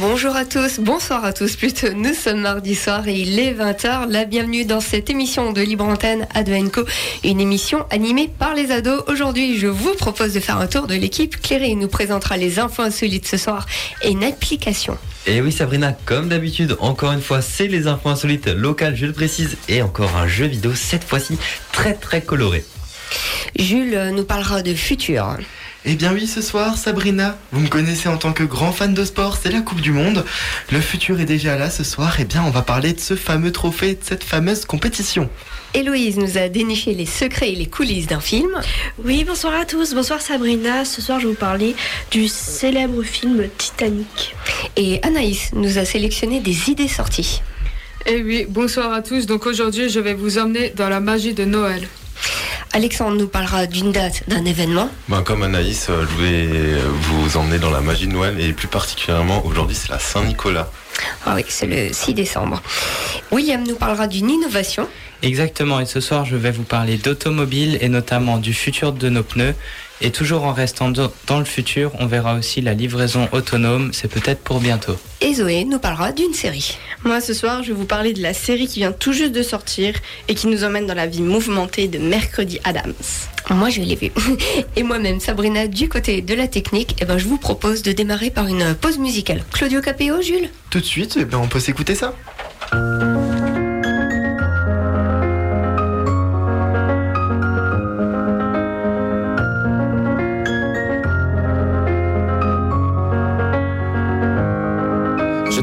Bonjour à tous, bonsoir à tous plutôt. Nous sommes mardi soir et il est 20h. La bienvenue dans cette émission de Libre Antenne Advenco, une émission animée par les ados. Aujourd'hui, je vous propose de faire un tour de l'équipe. Cléry nous présentera les infos insolites ce soir et une application. Et oui Sabrina, comme d'habitude, encore une fois, c'est les infos insolites locales, je le précise, et encore un jeu vidéo, cette fois-ci très très coloré. Jules nous parlera de futur. Eh bien oui, ce soir, Sabrina, vous me connaissez en tant que grand fan de sport, c'est la Coupe du Monde. Le futur est déjà là ce soir, eh bien on va parler de ce fameux trophée, de cette fameuse compétition. Héloïse nous a déniché les secrets et les coulisses d'un film. Oui, bonsoir à tous, bonsoir Sabrina. Ce soir, je vais vous parler du célèbre film Titanic. Et Anaïs nous a sélectionné des idées sorties. Eh oui, bonsoir à tous. Donc aujourd'hui, je vais vous emmener dans la magie de Noël. Alexandre nous parlera d'une date, d'un événement. Ben, comme Anaïs, euh, je vais vous emmener dans la magie de Noël et plus particulièrement aujourd'hui c'est la Saint-Nicolas. Ah oui, c'est le 6 décembre. William nous parlera d'une innovation. Exactement, et ce soir je vais vous parler d'automobile et notamment du futur de nos pneus. Et toujours en restant dans le futur, on verra aussi la livraison autonome, c'est peut-être pour bientôt. Et Zoé nous parlera d'une série. Moi ce soir je vais vous parler de la série qui vient tout juste de sortir et qui nous emmène dans la vie mouvementée de Mercredi Adams. Moi je l'ai vu. Et moi-même, Sabrina, du côté de la technique, eh ben, je vous propose de démarrer par une pause musicale. Claudio Capéo, Jules? Tout de suite, eh bien, on peut s'écouter ça.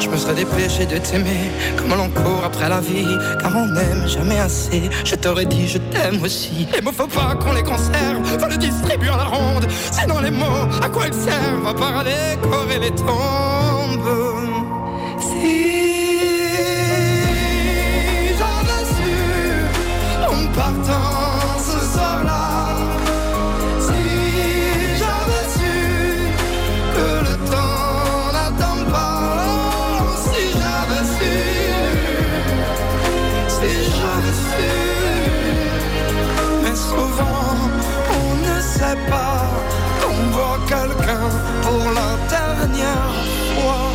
Je me serais dépêché de t'aimer comme l'on court après la vie, car on n'aime jamais assez. Je t'aurais dit je t'aime aussi. Les mots faut pas qu'on les conserve, faut les distribuer à la ronde. Sinon les mots, à quoi ils servent à part à décorer les tombes. Pour la dernière fois.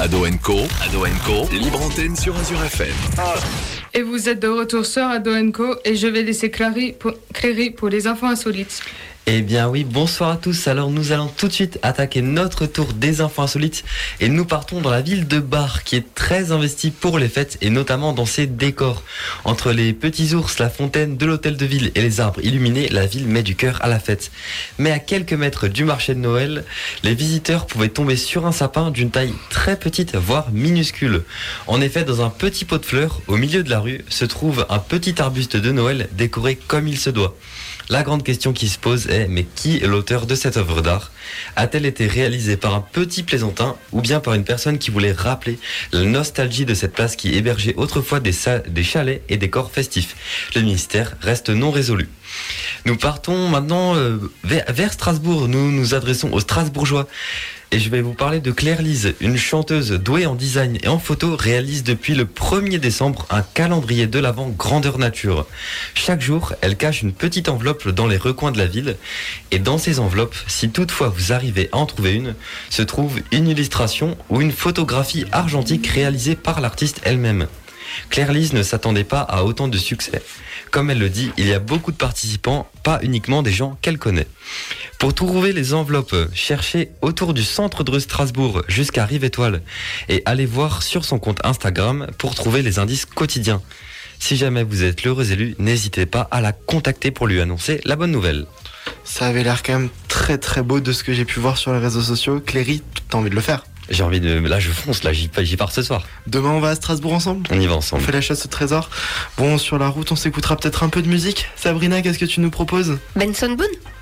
Ado Co, Ado Co, libre antenne sur Azure FM. Et vous êtes de retour sur Ado Co et je vais laisser Clary pour, Cléry pour les infos insolites. Eh bien oui, bonsoir à tous. Alors nous allons tout de suite attaquer notre tour des infos insolites et nous partons dans la ville de Bar qui est très investie pour les fêtes et notamment dans ses décors. Entre les petits ours, la fontaine de l'hôtel de ville et les arbres illuminés, la ville met du cœur à la fête. Mais à quelques mètres du marché de Noël, les visiteurs pouvaient tomber sur un sapin d'une taille très petite, voire minuscule. En effet, dans un petit pot de fleurs, au milieu de la rue, se trouve un petit arbuste de Noël décoré comme il se doit. La grande question qui se pose est mais qui est l'auteur de cette œuvre d'art? A-t-elle été réalisée par un petit plaisantin ou bien par une personne qui voulait rappeler la nostalgie de cette place qui hébergeait autrefois des, chalets et des corps festifs? Le mystère reste non résolu. Nous partons maintenant euh, vers Strasbourg. Nous nous adressons aux Strasbourgeois. Et je vais vous parler de Claire Lise, une chanteuse douée en design et en photo, réalise depuis le 1er décembre un calendrier de l'Avent grandeur nature. Chaque jour, elle cache une petite enveloppe dans les recoins de la ville. Et dans ces enveloppes, si toutefois vous arrivez à en trouver une, se trouve une illustration ou une photographie argentique réalisée par l'artiste elle-même. Claire Lise ne s'attendait pas à autant de succès. Comme elle le dit, il y a beaucoup de participants, pas uniquement des gens qu'elle connaît. Pour trouver les enveloppes, cherchez autour du centre de Strasbourg jusqu'à Rive Étoile et allez voir sur son compte Instagram pour trouver les indices quotidiens. Si jamais vous êtes l'heureux élu, n'hésitez pas à la contacter pour lui annoncer la bonne nouvelle. Ça avait l'air quand même très très beau de ce que j'ai pu voir sur les réseaux sociaux. Cléry, t'as envie de le faire? J'ai envie de... Là je fonce, là j'y pars ce soir. Demain on va à Strasbourg ensemble? On y va On ensemble. fait la chasse au trésor. Bon, sur la route, on s'écoutera peut-être un peu de musique. Sabrina, qu'est-ce que tu nous proposes? Benson Boone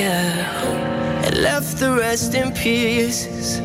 And left the rest in pieces.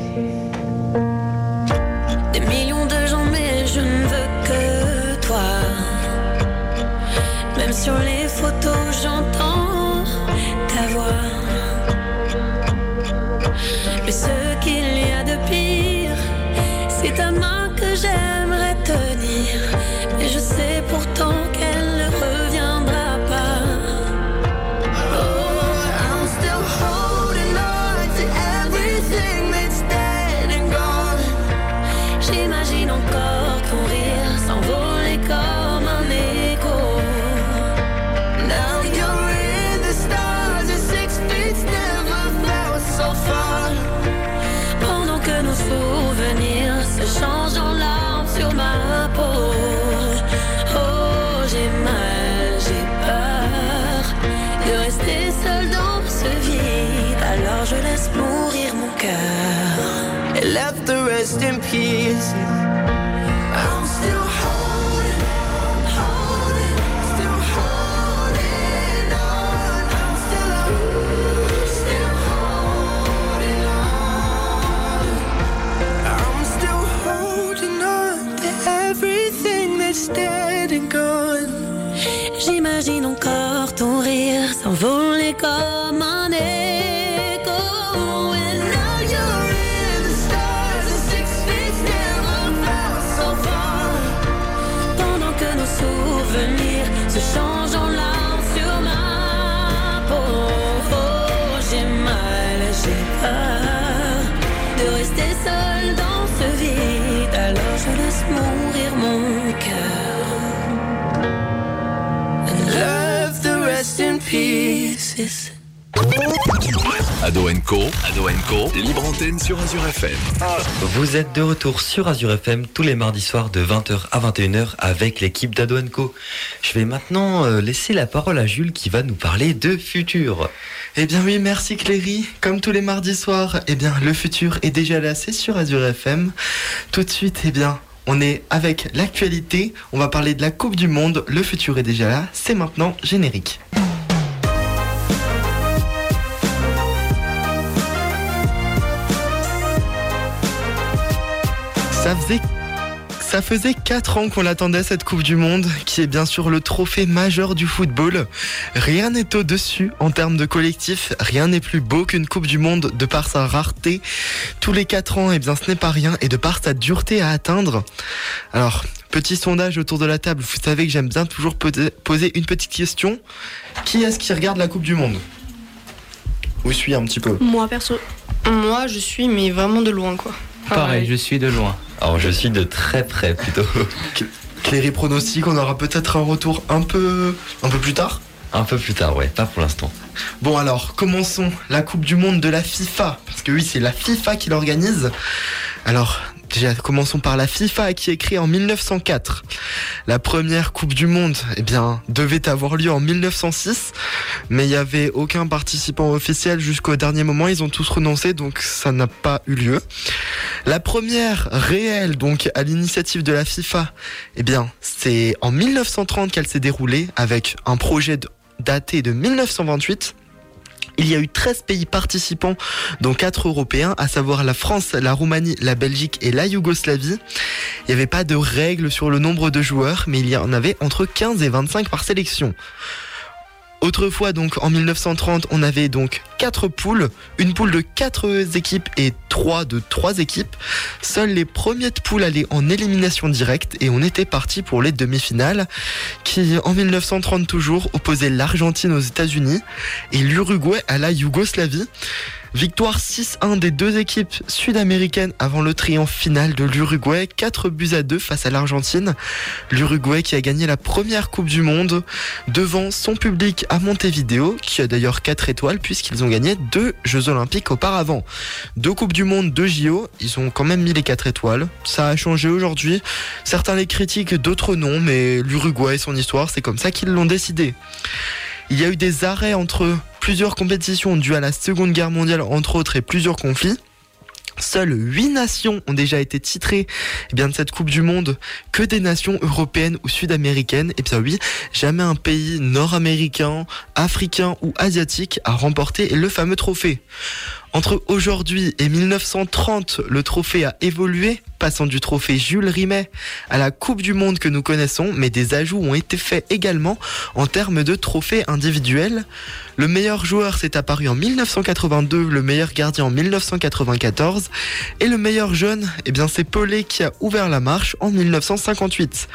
J'imagine encore ton rire s'envoler comme pieces. Ado Co, Ado Co, libre antenne sur Azure FM. Vous êtes de retour sur Azure FM tous les mardis soirs de 20h à 21h avec l'équipe d'Ado Co. Je vais maintenant euh, laisser la parole à Jules qui va nous parler de futur. Eh bien oui, merci Cléry. Comme tous les mardis soirs, eh bien le futur est déjà là, c'est sur Azure FM. Tout de suite, eh bien, on est avec l'actualité. On va parler de la Coupe du Monde. Le futur est déjà là. C'est maintenant générique. Ça faisait Ça faisait 4 ans qu'on l'attendait cette Coupe du Monde, qui est bien sûr le trophée majeur du football. Rien n'est au-dessus en termes de collectif, rien n'est plus beau qu'une Coupe du Monde de par sa rareté. Tous les 4 ans, et bien ce n'est pas rien, et de par sa dureté à atteindre. Alors, petit sondage autour de la table, vous savez que j'aime bien toujours poser- une petite question. Qui est-ce qui regarde la Coupe du Monde? Vous suivez un petit peu. Moi, perso. Moi, je suis, mais vraiment de loin, quoi. Pareil, je suis de loin. Alors je suis de très près plutôt. Cléry pronostic, on aura peut-être un retour un peu, un peu plus tard Un peu plus tard, ouais, pas pour l'instant. Bon alors, commençons la Coupe du Monde de la FIFA, parce que oui, c'est la FIFA qui l'organise. Alors, déjà, commençons par la FIFA qui est créée en 1904. La première Coupe du Monde, eh bien, devait avoir lieu en 1906, mais il n'y avait aucun participant officiel jusqu'au dernier moment. Ils ont tous renoncé, donc ça n'a pas eu lieu. La première réelle, donc à l'initiative de la FIFA, eh bien, c'est en 1930 qu'elle s'est déroulée avec un projet daté de 1928. Il y a eu 13 pays participants, dont 4 européens, à savoir la France, la Roumanie, la Belgique et la Yougoslavie. Il n'y avait pas de règles sur le nombre de joueurs, mais il y en avait entre 15 et 25 par sélection. Autrefois, donc, en 1930, on avait donc quatre poules, une poule de quatre équipes et trois de trois équipes. Seuls les premiers de allaient en élimination directe et on était parti pour les demi-finales qui, en 1930 toujours, opposaient l'Argentine aux États-Unis et l'Uruguay à la Yougoslavie. Victoire 6-1 des deux équipes sud-américaines avant le triomphe final de l'Uruguay, 4 buts à 2 face à l'Argentine. L'Uruguay qui a gagné la première Coupe du Monde devant son public à Montevideo, qui a d'ailleurs 4 étoiles puisqu'ils ont gagné deux Jeux Olympiques auparavant. Deux Coupes du Monde, deux JO, ils ont quand même mis les 4 étoiles. Ça a changé aujourd'hui. Certains les critiquent, d'autres non, mais l'Uruguay et son histoire, c'est comme ça qu'ils l'ont décidé. Il y a eu des arrêts entre plusieurs compétitions dues à la Seconde Guerre mondiale, entre autres, et plusieurs conflits. Seules 8 nations ont déjà été titrées eh bien, de cette Coupe du Monde, que des nations européennes ou sud-américaines. Et bien oui, jamais un pays nord-américain, africain ou asiatique a remporté le fameux trophée. Entre aujourd'hui et 1930, le trophée a évolué, passant du trophée Jules Rimet à la Coupe du Monde que nous connaissons, mais des ajouts ont été faits également en termes de trophées individuels. Le meilleur joueur s'est apparu en 1982, le meilleur gardien en 1994, et le meilleur jeune, eh bien c'est Pelé qui a ouvert la marche en 1958.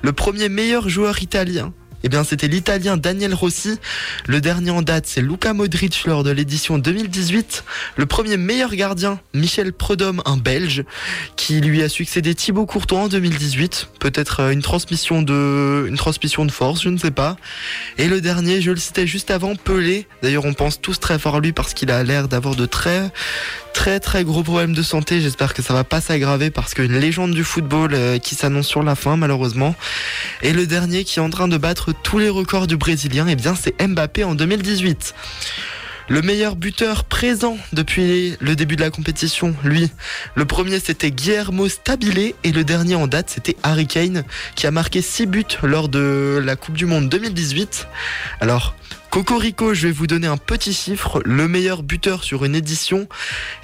Le premier meilleur joueur italien, eh bien, c'était l'Italien Daniel Rossi. Le dernier en date, c'est Luca Modric lors de l'édition 2018. Le premier meilleur gardien, Michel Prudhomme, un Belge, qui lui a succédé Thibaut Courtois en 2018. Peut-être euh, une transmission de, une transmission de force, je ne sais pas. Et le dernier, je le citais juste avant, Pelé. D'ailleurs, on pense tous très fort à lui parce qu'il a l'air d'avoir de très, très, très gros problèmes de santé. J'espère que ça va pas s'aggraver parce qu'une légende du football euh, qui s'annonce sur la fin, malheureusement. Et le dernier qui est en train de battre tous les records du Brésilien, eh bien, c'est Mbappé en 2018. Le meilleur buteur présent depuis le début de la compétition, lui. Le premier c'était Guillermo Stabile et le dernier en date c'était Harry Kane qui a marqué 6 buts lors de la Coupe du Monde 2018. Alors, Cocorico, je vais vous donner un petit chiffre. Le meilleur buteur sur une édition,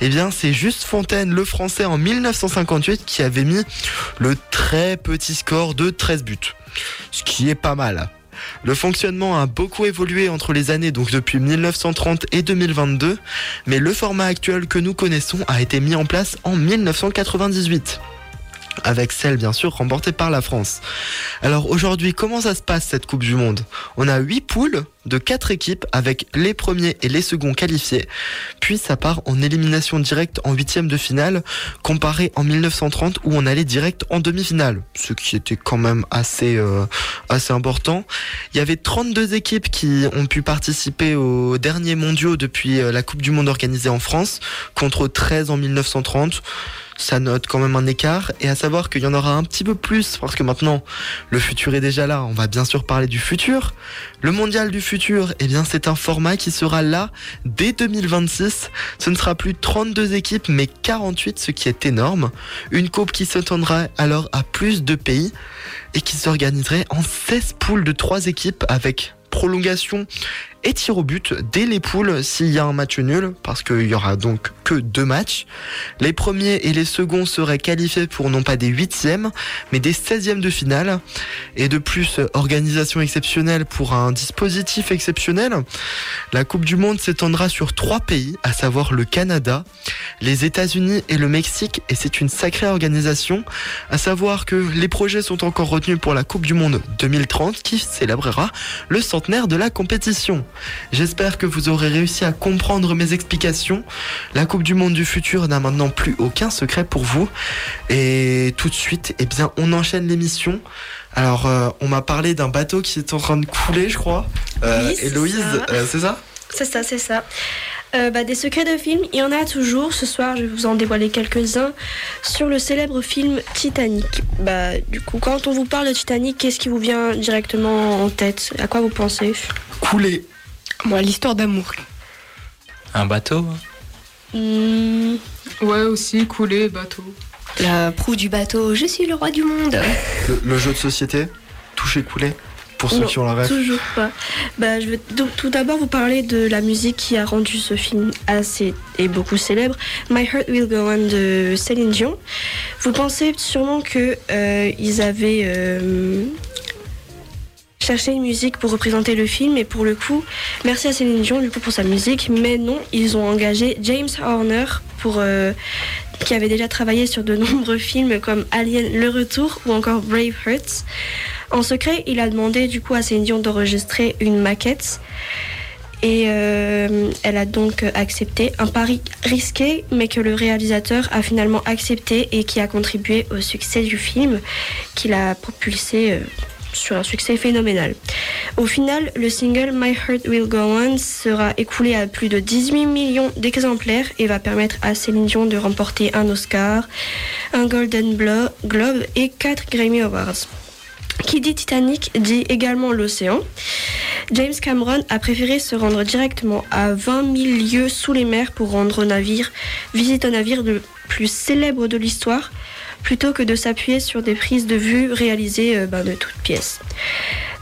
eh bien, c'est Juste Fontaine, le français en 1958, qui avait mis le très petit score de 13 buts. Ce qui est pas mal. Le fonctionnement a beaucoup évolué entre les années, donc depuis 1930 et 2022, mais le format actuel que nous connaissons a été mis en place en 1998 avec celle bien sûr remportée par la France. Alors aujourd'hui, comment ça se passe cette Coupe du Monde? On a 8 poules de 4 équipes avec les premiers et les seconds qualifiés, puis ça part en élimination directe en huitième de finale, comparé en 1930 où on allait direct en demi-finale, ce qui était quand même assez, euh, assez important. Il y avait 32 équipes qui ont pu participer aux derniers mondiaux depuis euh, la Coupe du Monde organisée en France, contre 13 en 1930 ça note quand même un écart et à savoir qu'il y en aura un petit peu plus parce que maintenant le futur est déjà là. On va bien sûr parler du futur. Le mondial du futur, eh bien c'est un format qui sera là dès 2026. Ce ne sera plus 32 équipes mais 48, ce qui est énorme. Une coupe qui s'étendra alors à plus de pays et qui s'organiserait en 16 poules de 3 équipes avec prolongation et tir au but dès les poules s'il y a un match nul, parce qu'il y aura donc que deux matchs. Les premiers et les seconds seraient qualifiés pour non pas des huitièmes, mais des 16e de finale. Et de plus, organisation exceptionnelle pour un dispositif exceptionnel. La Coupe du Monde s'étendra sur trois pays, à savoir le Canada, les États-Unis et le Mexique, et c'est une sacrée organisation. À savoir que les projets sont encore retenus pour la Coupe du Monde 2030 qui célébrera le centenaire de la compétition. J'espère que vous aurez réussi à comprendre mes explications. La Coupe du Monde du futur n'a maintenant plus aucun secret pour vous. Et tout de suite, eh bien, on enchaîne l'émission. Alors, euh, on m'a parlé d'un bateau qui est en train de couler, je crois. Euh, Oui, c'est Héloïse, ça. euh, c'est ça? C'est ça, c'est ça. Euh, bah, des secrets de film, il y en a toujours. Ce soir, je vais vous en dévoiler quelques-uns sur le célèbre film Titanic. Bah, du coup, quand on vous parle de Titanic, qu'est-ce qui vous vient directement en tête? À quoi vous pensez? Couler. Moi, l'histoire d'amour. Un bateau Hmm, Ouais, aussi, couler, bateau. La proue du bateau, je suis le roi du monde. le, le jeu de société Toucher, couler Pour ceux non, qui ont la rêve. Toujours pas. Bah, je vais donc tout d'abord vous parler de la musique qui a rendu ce film assez et beaucoup célèbre. My Heart Will Go On de Céline Dion. Vous pensez sûrement que euh, ils avaient euh, cherché une musique pour représenter le film et pour le coup, merci à Céline Dion pour sa musique, mais non, ils ont engagé James Horner euh, qui avait déjà travaillé sur de nombreux films comme Alien Le Retour ou encore Braveheart. En secret, il a demandé du coup à Céline Dion d'enregistrer une maquette. Et euh, elle a donc accepté un pari risqué, mais que le réalisateur a finalement accepté et qui a contribué au succès du film, qu'il a propulsé euh, sur un succès phénoménal. Au final, le single My Heart Will Go On sera écoulé à plus de 18 millions d'exemplaires et va permettre à Céline Dion de remporter un Oscar, un Golden Globe et 4 Grammy Awards. Qui dit Titanic dit également l'océan. James Cameron a préféré se rendre directement à 20 000 lieues sous les mers pour rendre au navire, visite au navire le plus célèbre de l'histoire, plutôt que de s'appuyer sur des prises de vue réalisées euh, ben, de toutes pièces.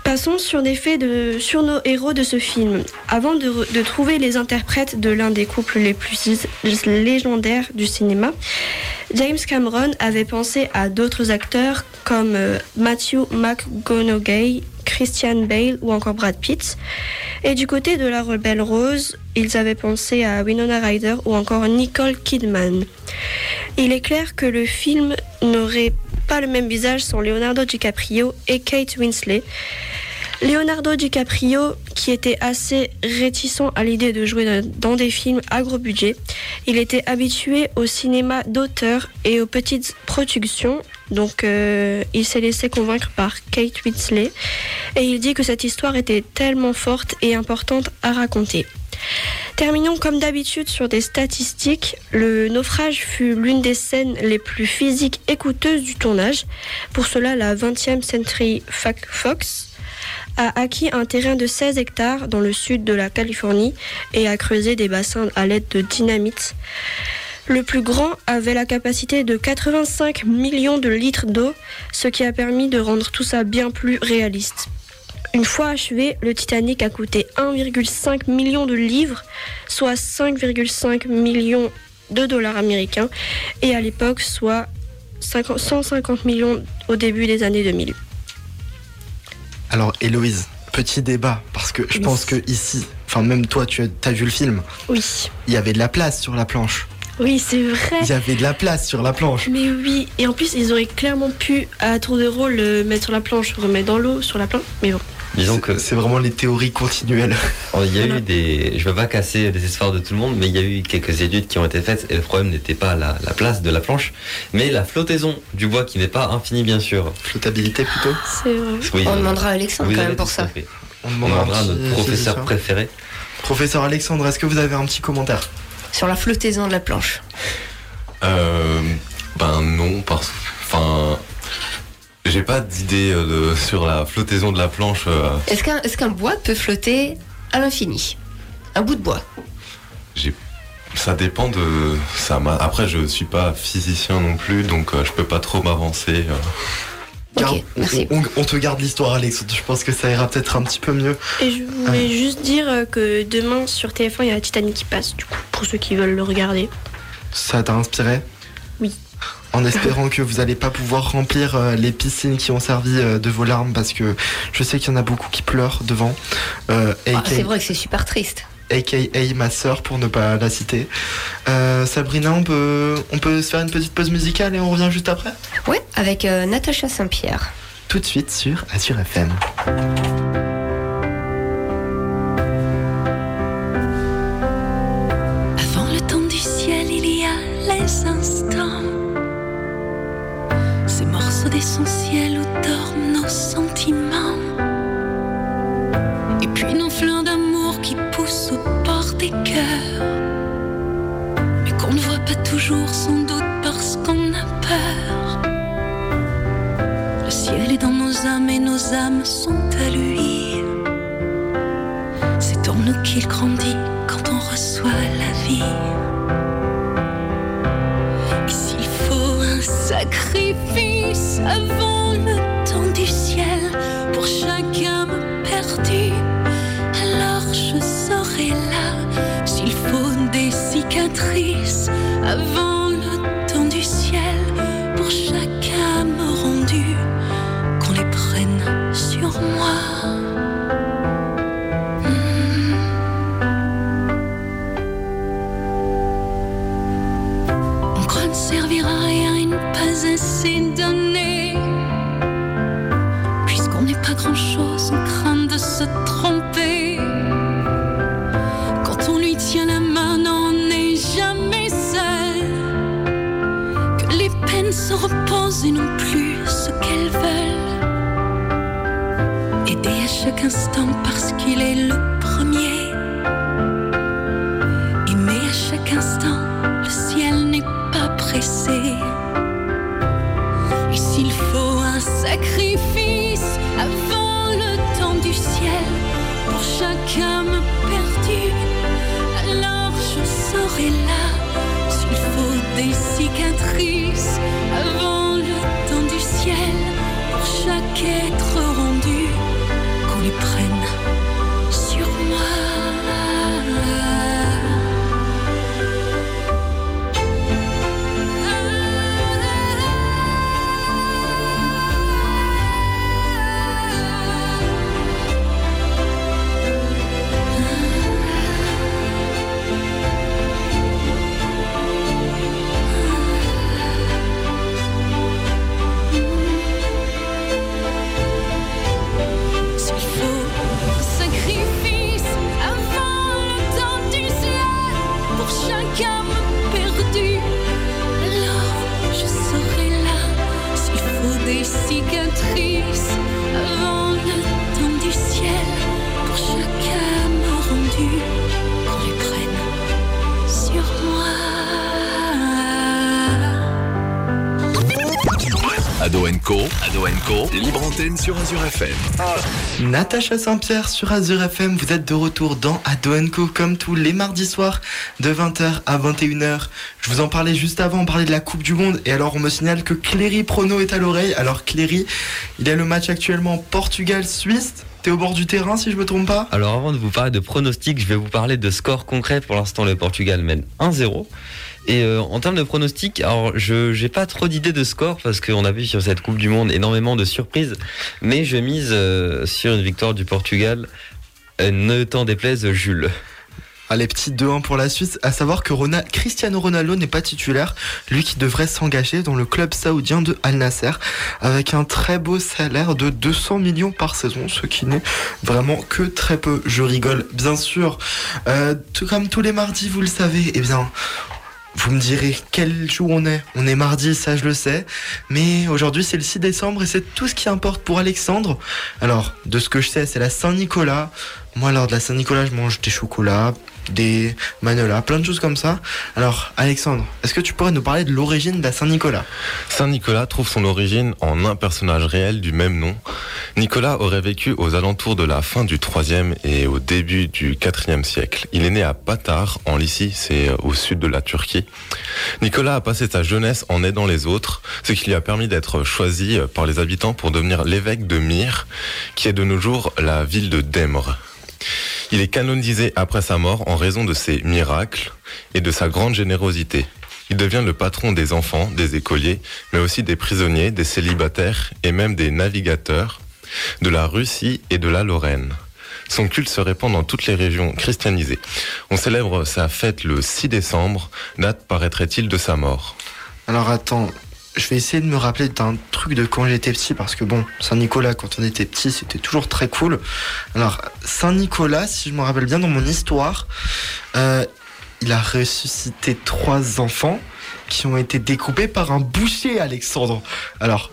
Passons sur des faits de, nos héros de ce film. Avant de, trouver les interprètes de l'un des couples les plus légendaires du cinéma, James Cameron avait pensé à d'autres acteurs comme euh, Matthew McConaughey, Christian Bale ou encore Brad Pitt. Et du côté de la rebelle rose, ils avaient pensé à Winona Ryder ou encore Nicole Kidman. Il est clair que le film n'aurait pas le même visage sans Leonardo DiCaprio et Kate Winslet. Leonardo DiCaprio, qui était assez réticent à l'idée de jouer dans- des films à gros budget, il était habitué au cinéma d'auteur et aux petites productions, donc euh, il s'est laissé convaincre par Kate Winslet et il dit que cette histoire était tellement forte et importante à raconter. Terminons comme d'habitude sur des statistiques. Le naufrage fut l'une des scènes les plus physiques et coûteuses du tournage. Pour cela, la 20e Century Fox a acquis un terrain de 16 hectares dans le sud de la Californie et a creusé des bassins à l'aide de dynamite. Le plus grand avait la capacité de 85 millions de litres d'eau, ce qui a permis de rendre tout ça bien plus réaliste. Une fois achevé, le Titanic a coûté 1,5 million de livres, soit 5,5 millions de dollars américains, et à l'époque, soit 50 150 millions au début des années 2000. Alors, Héloïse, petit débat, parce que je pense que ici, enfin, même toi, tu as, as vu le film, Oui, il y avait de la place sur la planche. Oui, c'est vrai. Il y avait de la place sur la planche. Mais oui, et en plus, ils auraient clairement pu, à tour de rôle, le mettre sur la planche, remettre dans l'eau, sur la planche. Mais bon. Disons que C'est vraiment les théories continuelles. Oh, Il y a eu des. Je veux pas casser les espoirs de tout le monde, mais il y a eu quelques études qui ont été faites et le problème n'était pas la, la place de la planche, mais la flottaison du bois qui n'est pas infinie, bien sûr. Flottabilité plutôt C'est vrai. Oui, On euh, demandera à Alexandre quand même pour ça. fait. On demandera à notre professeur préféré. Professeur Alexandre, est-ce que vous avez un petit commentaire? Sur la flottaison de la planche. Euh, ben non, parce enfin, j'ai pas d'idée euh, sur la flottaison de la planche. euh, Est-ce qu'un est bois peut flotter à l'infini? Un bout de bois? ça dépend de ça. Après, je suis pas physicien non plus, donc euh, je peux pas trop m'avancer. Euh. Merci. on, on te garde l'histoire, Alex. Je pense que ça ira peut-être un petit peu mieux. Et je voulais juste dire euh, que demain sur TF1 il y a Titanic qui passe, du coup, pour ceux qui veulent le regarder. Ça t'a inspiré? Oui. En espérant que vous n'allez pas pouvoir remplir euh, les piscines qui ont servi euh, de vos larmes, parce que je sais qu'il y en a beaucoup qui pleurent devant. Euh, Ah, aka c'est vrai que c'est super triste. Aka ma sœur pour ne pas la citer. Euh, Sabrina, on peut, on peut se faire une petite pause musicale et on revient juste après? Ouais, avec euh, Natacha Saint-Pierre. Tout de suite sur Azure FM. Avant le temps du ciel, il y a les instants. Ces morceaux d'essentiel où dorment nos sentiments. Toujours sans doute parce qu'on a peur. Le ciel est dans nos âmes et nos âmes sont à lui. C'est en nous qu'il grandit quand on reçoit la vie. Et s'il faut un sacrifice avant le temps du ciel pour chaque âme perdue, alors je serai là. S'il faut des cicatrices avant le temps du ciel pour chaque âme rendue, qu'on les prenne sur moi. Chaque instant parce qu'il est le premier. Aimer à chaque instant, le ciel n'est pas pressé. Et s'il faut un sacrifice avant le temps du ciel pour chaque âme perdue, alors je serai là. S'il faut des cicatrices avant le temps du ciel pour chaque être rendu, Ado Co, Ado Co, libre antenne sur Azure FM. Natacha Saint-Pierre sur Azure FM, vous êtes de retour dans Adoenco comme tous les mardis soirs de 20h à 21h. Je vous en parlais juste avant, on parlait de la Coupe du Monde et alors on me signale que Cléry Prono est à l'oreille. Alors Cléry, il y a le match actuellement Portugal-Suisse. T'es au bord du terrain si je me trompe pas Alors avant de vous parler de pronostics, je vais vous parler de score concret. Pour l'instant, le Portugal mène 1-0. Et euh, en termes de pronostics, alors je j'ai pas trop d'idées de score parce qu'on a vu sur cette Coupe du Monde énormément de surprises, mais je mise euh, sur une victoire du Portugal. Euh, ne t'en déplaise, Jules. Allez, petit 2-1 pour la Suisse. À savoir que Cristiano Ronaldo n'est pas titulaire, lui qui devrait s'engager dans le club saoudien de Al Nasser, avec un très beau salaire de 200 millions par saison, ce qui n'est vraiment que très peu. Je rigole, bien sûr. Tout comme tous les mardis, vous le savez, eh bien, vous me direz quel jour on est. On est mardi, ça je le sais. Mais aujourd'hui c'est le 6 décembre et c'est tout ce qui importe pour Alexandre. Alors, de ce que je sais, c'est la Saint-Nicolas. Moi, lors de la Saint-Nicolas, je mange des chocolats, des manolas, plein de choses comme ça. Alors, Alexandre, est-ce que tu pourrais nous parler de l'origine de la Saint-Nicolas? Saint-Nicolas trouve son origine en un personnage réel du même nom. Nicolas aurait vécu aux alentours de la fin du 3e et au début du 4e siècle. Il est né à Patar, en Lycie, c'est au sud de la Turquie. Nicolas a passé sa jeunesse en aidant les autres, ce qui lui a permis d'être choisi par les habitants pour devenir l'évêque de Myre, qui est de nos jours la ville de Demre. Il est canonisé après sa mort en raison de ses miracles et de sa grande générosité. Il devient le patron des enfants, des écoliers, mais aussi des prisonniers, des célibataires et même des navigateurs de la Russie et de la Lorraine. Son culte se répand dans toutes les régions christianisées. On célèbre sa fête le 6 décembre, date paraîtrait-il de sa mort. Alors attends, je vais essayer de me rappeler d'un truc de quand j'étais petit parce que bon, Saint-Nicolas quand on était petit c'était toujours très cool. Alors Saint-Nicolas, si je me rappelle bien dans mon histoire, euh, il a ressuscité trois enfants qui ont été découpés par un boucher, Alexandre. Alors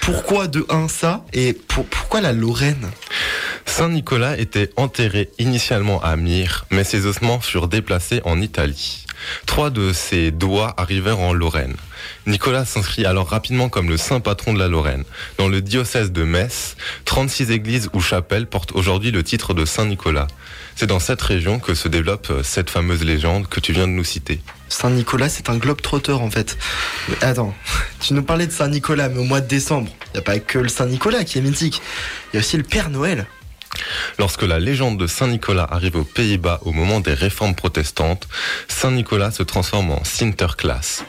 pourquoi de un ça? Et pour- pourquoi la Lorraine? Saint Nicolas était enterré initialement à Myre, mais ses ossements furent déplacés en Italie. Trois de ses doigts arrivèrent en Lorraine. Nicolas s'inscrit alors rapidement comme le saint patron de la Lorraine. Dans le diocèse de Metz, 36 églises ou chapelles portent aujourd'hui le titre de Saint Nicolas. C'est dans cette région que se développe euh, cette fameuse légende que tu viens de nous citer. Saint-Nicolas, c'est un globe trotteur en fait. Mais attends, tu nous parlais de Saint-Nicolas, mais au mois de décembre, il n'y a pas que le Saint-Nicolas qui est mythique. Il y a aussi le Père Noël. Lorsque la légende de Saint Nicolas arrive aux Pays-Bas au moment des réformes protestantes, Saint Nicolas se transforme en Sinterklaas.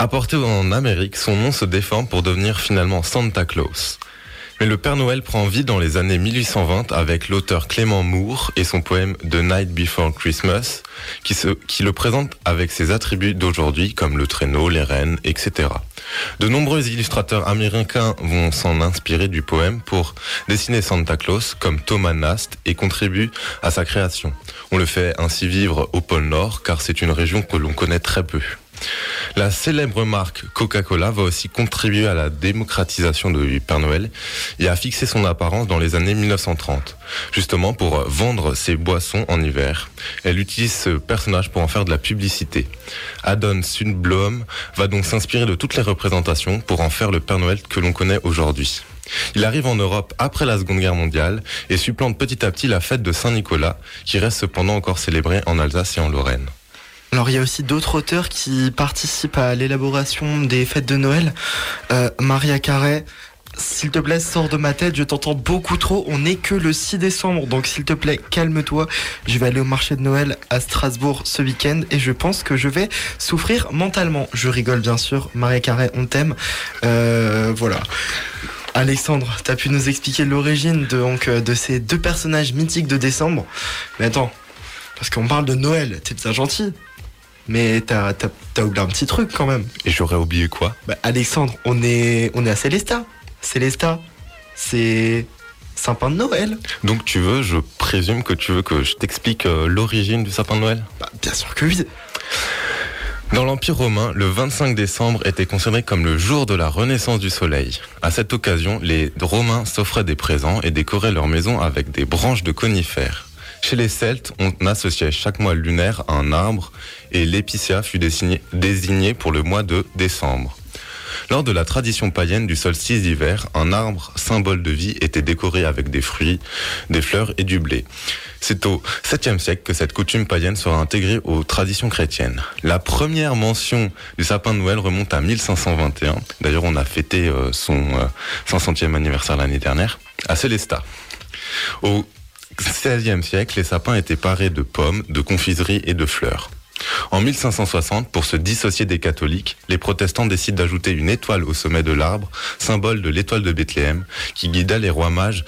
Apporté en Amérique, son nom se déforme pour devenir finalement Santa Claus. Mais le Père Noël prend vie dans les années 1820 avec l'auteur Clément Moore et son poème The Night Before Christmas, qui, qui le présente avec ses attributs d'aujourd'hui comme le traîneau, les rennes, etc. De nombreux illustrateurs américains vont s'en inspirer du poème pour dessiner Santa Claus comme Thomas Nast et contribuent à sa création. On le fait ainsi vivre au pôle Nord car c'est une région que l'on connaît très peu. La célèbre marque Coca-Cola va aussi contribuer à la démocratisation du Père Noël et à fixer son apparence dans les années 1930, justement pour vendre ses boissons en hiver. Elle utilise ce personnage pour en faire de la publicité. Adon Sundblom va donc s'inspirer de toutes les représentations pour en faire le Père Noël que l'on connaît aujourd'hui. Il arrive en Europe après la Seconde Guerre mondiale et supplante petit à petit la fête de Saint-Nicolas, qui reste cependant encore célébrée en Alsace et en Lorraine. Alors il y a aussi d'autres auteurs qui participent à l'élaboration des fêtes de Noël. Euh, Maria Carré, s'il te plaît, sors de ma tête, je t'entends beaucoup trop. On n'est que le 6 décembre, donc s'il te plaît, calme-toi. Je vais aller au marché de Noël à Strasbourg ce week-end et je pense que je vais souffrir mentalement. Je rigole bien sûr, Maria Carré, on t'aime. Euh, voilà. Alexandre, t'as pu nous expliquer l'origine de, donc, euh, de ces deux personnages mythiques de décembre. Mais attends, parce qu'on parle de Noël, t'es bien gentil. Mais t'as, t'as, t'as oublié un petit truc quand même. Et j'aurais oublié quoi? Bah, Alexandre, on est, on est à Célestat. Célestat, c'est sapin de Noël. Donc tu veux, je présume que tu veux que je t'explique euh, l'origine du sapin de Noël? Bah, bien sûr que oui. Dans l'Empire romain, le 25 décembre était considéré comme le jour de la renaissance du soleil. À cette occasion, les Romains s'offraient des présents et décoraient leur maison avec des branches de conifères. Chez les Celtes, on associait chaque mois lunaire à un arbre et l'épicéa fut désigné, désigné pour le mois de décembre. Lors de la tradition païenne du solstice d'hiver, un arbre, symbole de vie, était décoré avec des fruits, des fleurs et du blé. C'est au 7e siècle que cette coutume païenne sera intégrée aux traditions chrétiennes. La première mention du sapin de Noël remonte à 1521. D'ailleurs, on a fêté euh, son euh, 500e anniversaire l'année dernière à Célestat. Au 16e siècle, les sapins étaient parés de pommes, de confiseries et de fleurs. En 1560, pour se dissocier des catholiques, les protestants décident d'ajouter une étoile au sommet de l'arbre, symbole de l'étoile de Bethléem, qui guida les rois mages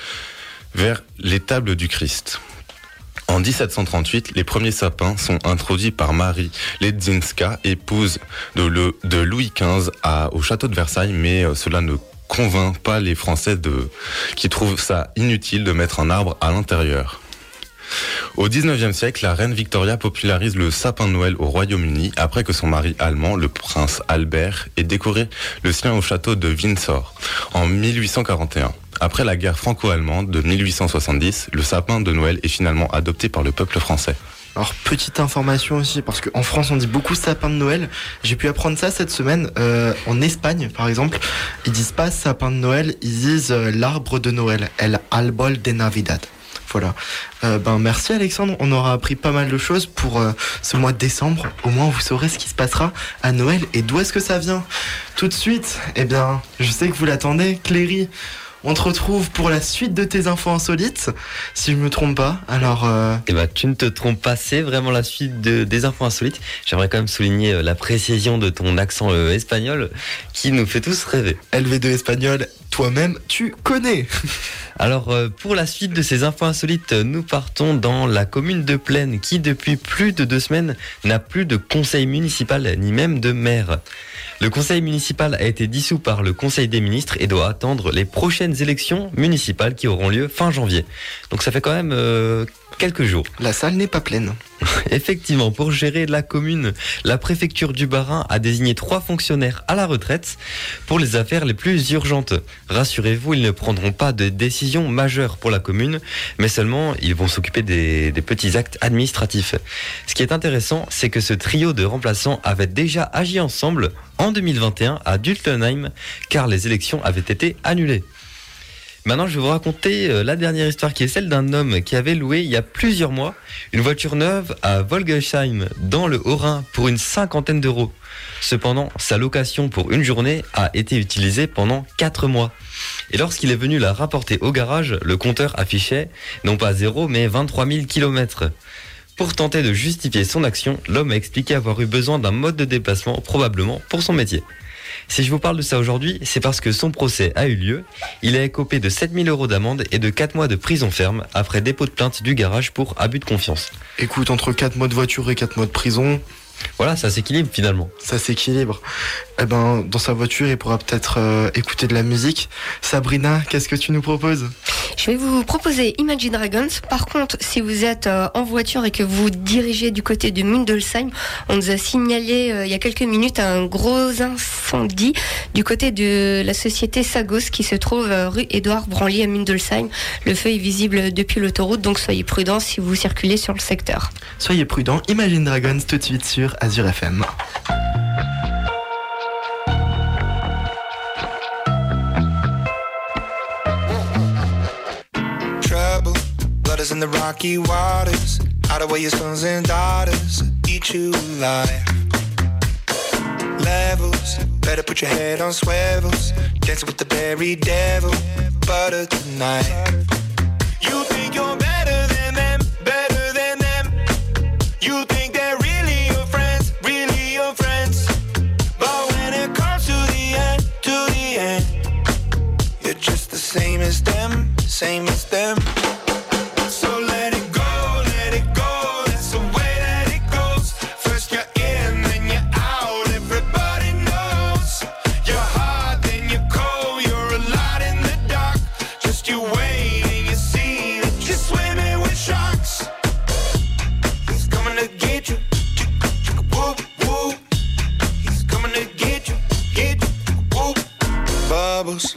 vers l'étable du Christ. En 1738, les premiers sapins sont introduits par Marie Ledzinska, épouse de, Louis XV au château de Versailles, mais euh, cela ne convainc pas les Français qui trouvent ça inutile de mettre un arbre à l'intérieur. Au 19e siècle, la reine Victoria popularise le sapin de Noël au Royaume-Uni après que son mari allemand, le prince Albert, ait décoré le sien au château de Windsor en 1841. Après la guerre franco-allemande de 1870, le sapin de Noël est finalement adopté par le peuple français. Alors petite information aussi, parce qu'en France on dit beaucoup sapin de Noël. J'ai pu apprendre ça cette semaine. Euh, en Espagne par exemple, ils disent pas sapin de Noël, ils disent euh, l'arbre de Noël, el árbol de Navidad. Voilà. Euh, ben merci Alexandre, on aura appris pas mal de choses pour euh, ce mois de décembre. Au moins vous saurez ce qui se passera à Noël et d'où est-ce que ça vient. Tout de suite, eh bien, je sais que vous l'attendez, Cléry. On te retrouve pour la suite de tes infos insolites, si je me trompe pas. Alors, euh, Eh ben, tu ne te trompes pas, c'est vraiment la suite de- des infos insolites. J'aimerais quand même souligner euh, la précision de ton accent euh, espagnol qui nous fait tous rêver. LV2 espagnol, toi-même, tu connais. Alors, euh, pour la suite de ces infos insolites, nous partons dans la commune de Plaine qui, depuis plus de deux semaines, n'a plus de conseil municipal ni même de maire. Le conseil municipal a été dissous par le conseil des ministres et doit attendre les prochaines élections municipales qui auront lieu fin janvier. Donc ça fait quand même euh, quelques jours. La salle n'est pas pleine. Effectivement, pour gérer la commune, la préfecture du Bas-Rhin a désigné trois fonctionnaires à la retraite pour les affaires les plus urgentes. Rassurez-vous, ils ne prendront pas de décisions majeures pour la commune, mais seulement ils vont s'occuper des, des petits actes administratifs. Ce qui est intéressant, c'est que ce trio de remplaçants avait déjà agi ensemble en 2021 à Dultenheim, car les élections avaient été annulées. Maintenant, je vais vous raconter euh, la dernière histoire qui est celle d'un homme qui avait loué il y a plusieurs mois une voiture neuve à Volgesheim, dans le Haut-Rhin, pour une cinquantaine d'euros. Cependant, sa location pour une journée a été utilisée pendant 4 mois. Et lorsqu'il est venu la rapporter au garage, le compteur affichait non pas 0 mais 23 000 km. Pour tenter de justifier son action, l'homme a expliqué avoir eu besoin d'un mode de déplacement, probablement pour son métier. Si je vous parle de ça aujourd'hui, c'est parce que son procès a eu lieu. Il a écopé de 7000 euros d'amende et de 4 mois de prison ferme après dépôt de plainte du garage pour abus de confiance. Écoute, entre 4 mois de voiture et 4 mois de prison, Voilà, ça s'équilibre finalement. ça s'équilibre. Eh ben, dans sa voiture, il pourra peut-être euh, écouter de la musique. Sabrina, qu'est-ce que tu nous proposes? Je vais vous proposer Imagine Dragons. Par contre, si vous êtes euh, en voiture et que vous dirigez du côté de Mundelsheim, on nous a signalé euh, il y a quelques minutes un gros incendie du côté de la société Sagos qui se trouve euh, rue Édouard Branly à Mundelsheim. Le feu est visible depuis l'autoroute, donc soyez prudents si vous circulez sur le secteur. Soyez prudents, Imagine Dragons tout de suite sur Azure FM. trouble. Blood is in the rocky waters. Out of where your sons and daughters eat you alive. Levels, better put your head on swivels. Dancing with the very devil, butter tonight. You think you're better same as them, same as them. So let it go, let it go. That's the way that it goes. First you're in, then you're out. Everybody knows you're hot, then you're cold. You're a lot in the dark. Just you wait and you see that you're swimming with sharks. He's coming to get you. He's coming to get you. Bubbles,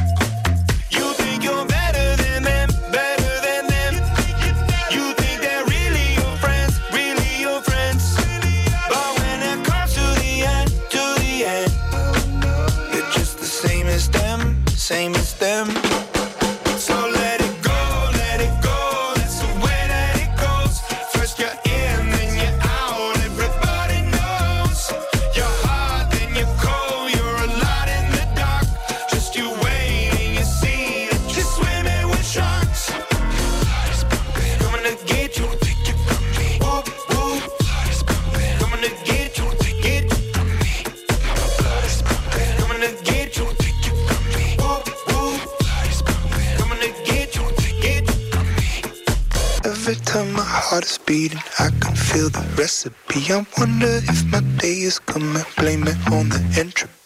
Recipe. I wonder if my day is coming. Blame it on the entropy.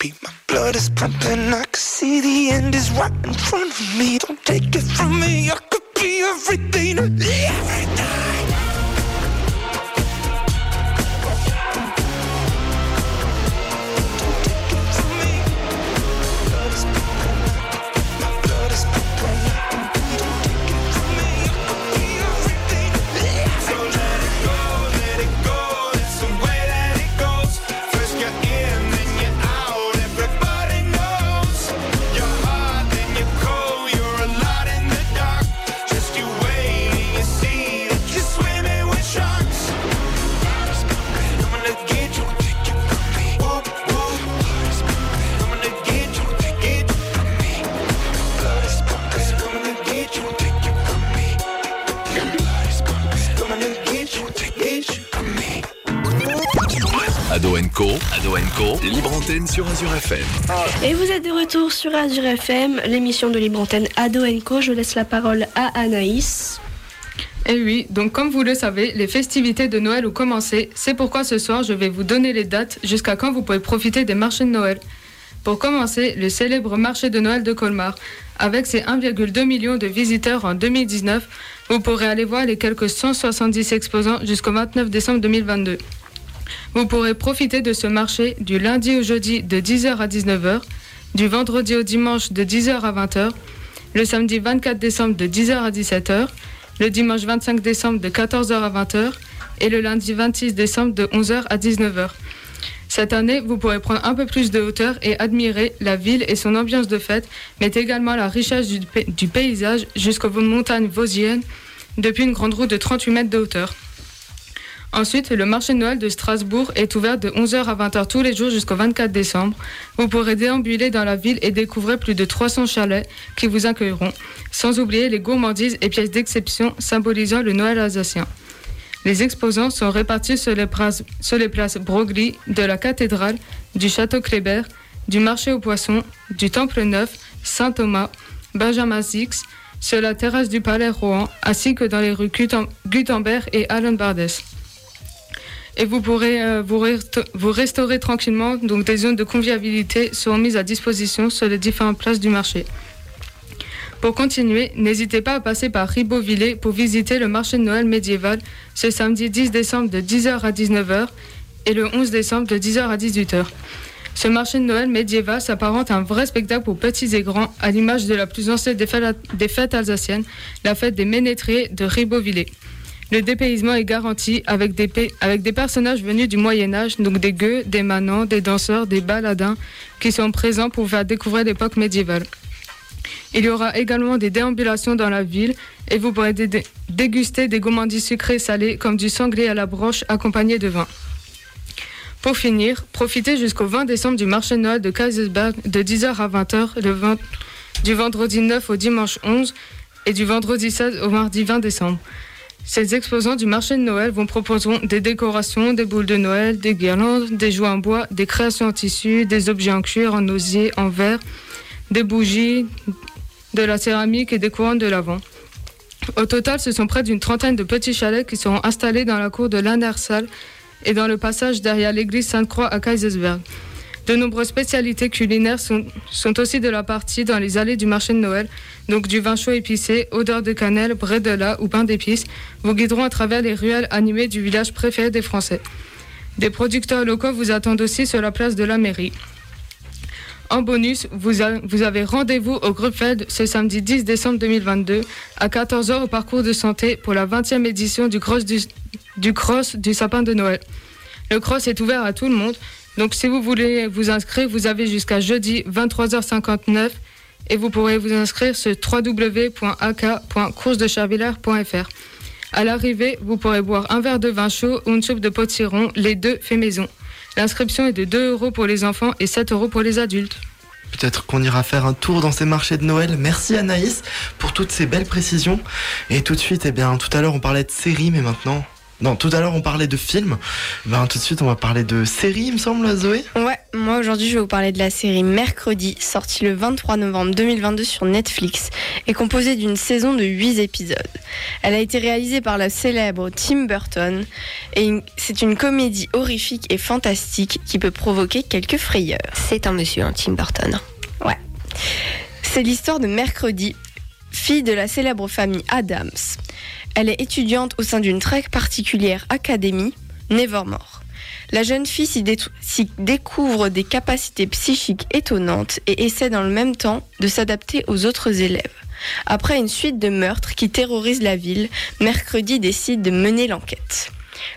Antenne sur Azure FM. Et vous êtes de retour sur Azure FM, l'émission de Libre Antenne Ado Co. Je laisse la parole à Anaïs. Et Eh oui, donc comme vous le savez, les festivités de Noël ont commencé. C'est pourquoi ce soir, je vais vous donner les dates jusqu'à quand vous pouvez profiter des marchés de Noël. Pour commencer, le célèbre marché de Noël de Colmar. Avec ses 1,2 million de visiteurs en 2019, vous pourrez aller voir les quelques 170 exposants jusqu'au 29 décembre 2022. Vous pourrez profiter de ce marché du lundi au jeudi de 10h à 19h, du vendredi au dimanche de 10h à 20h, le samedi 24 décembre de 10h à 17h, le dimanche 25 décembre de 14h à 20h et le lundi 26 décembre de 11h à 19h. Cette année, vous pourrez prendre un peu plus de hauteur et admirer la ville et son ambiance de fête, mais également la richesse du, pa- du paysage jusqu'aux montagnes vosgiennes depuis une grande route de 38 mètres de hauteur. Ensuite, le marché de Noël de Strasbourg est ouvert de 11h à 20h tous les jours jusqu'au 24 décembre. Vous pourrez déambuler dans la ville et découvrir plus de 300 chalets qui vous accueilleront, sans oublier les gourmandises et pièces d'exception symbolisant le Noël alsacien. Les exposants sont répartis sur les, places, Broglie, de la cathédrale, du château Kléber, du marché aux poissons, du Temple Neuf, Saint-Thomas, Benjamin Six, sur la terrasse du palais Rohan, ainsi que dans les rues Gutenberg et Allen Bardès. Et vous pourrez euh, vous, restaurer tranquillement, donc des zones de convivialité seront mises à disposition sur les différentes places du marché. Pour continuer, n'hésitez pas à passer par Ribeauvillé pour visiter le marché de Noël médiéval ce samedi 10 décembre de 10h à 19h et le 11 décembre de 10h à 18h. Ce marché de Noël médiéval s'apparente à un vrai spectacle pour petits et grands, à l'image de la plus ancienne des fêtes, des fêtes alsaciennes, la fête des Ménétriers de Ribeauvillé. Le dépaysement est garanti avec des, personnages venus du Moyen Âge, donc des gueux, des manants, des danseurs, des baladins, qui sont présents pour faire découvrir l'époque médiévale. Il y aura également des déambulations dans la ville et vous pourrez dé- dé- déguster des gourmandises sucrées et salées comme du sanglier à la broche accompagné de vin. Pour finir, profitez jusqu'au 20 décembre du marché Noël de Kaisersberg de 10h à 20h le 20 du vendredi 9 au dimanche 11 et du vendredi 16 au mardi 20 décembre. Ces exposants du marché de Noël vous proposeront des décorations, des boules de Noël, des guirlandes, des jouets en bois, des créations en tissu, des objets en cuir, en osier, en verre, des bougies, de la céramique et des couronnes de l'avant. Au total, ce sont près d'une trentaine de petits chalets qui seront installés dans la cour de l'Andersal et dans le passage derrière l'église Sainte-Croix à Kaisersberg. De nombreuses spécialités culinaires sont, aussi de la partie dans les allées du marché de Noël, donc du vin chaud épicé, odeur de cannelle, bredela ou pain d'épices, vous guideront à travers les ruelles animées du village préféré des Français. Des producteurs locaux vous attendent aussi sur la place de la mairie. En bonus, vous, avez rendez-vous au groupe ce samedi 10 décembre 2022 à 14h au parcours de santé pour la 20e édition du cross du sapin de Noël. Le cross est ouvert à tout le monde, donc si vous voulez vous inscrire, vous avez jusqu'à jeudi 23h59 et vous pourrez vous inscrire sur www.ak.coursedecharvillers.fr. À l'arrivée, vous pourrez boire un verre de vin chaud ou une soupe de potiron, les deux fait maison. L'inscription est de 2 euros pour les enfants et 7 euros pour les adultes. Peut-être qu'on ira faire un tour dans ces marchés de Noël. Merci Anaïs pour toutes ces belles précisions. Et tout de suite, eh bien, tout à l'heure on parlait de séries, mais maintenant. Non, tout à l'heure on parlait de films. Ben, tout de suite on va parler de séries, il me semble, Zoé. Ouais, moi aujourd'hui je vais vous parler de la série Mercredi, sortie le 23 novembre 2022 sur Netflix, et composée d'une saison de 8 épisodes. Elle a été réalisée par le célèbre Tim Burton, et une- c'est une comédie horrifique et fantastique qui peut provoquer quelques frayeurs. C'est un monsieur, hein, Tim Burton. Ouais. C'est l'histoire de Mercredi, fille de la célèbre famille Adams. Elle est étudiante au sein d'une très particulière académie, Nevermore. La jeune fille s'y, dé- s'y découvre des capacités psychiques étonnantes et essaie dans le même temps de s'adapter aux autres élèves. Après une suite de meurtres qui terrorisent la ville, Mercredi décide de mener l'enquête.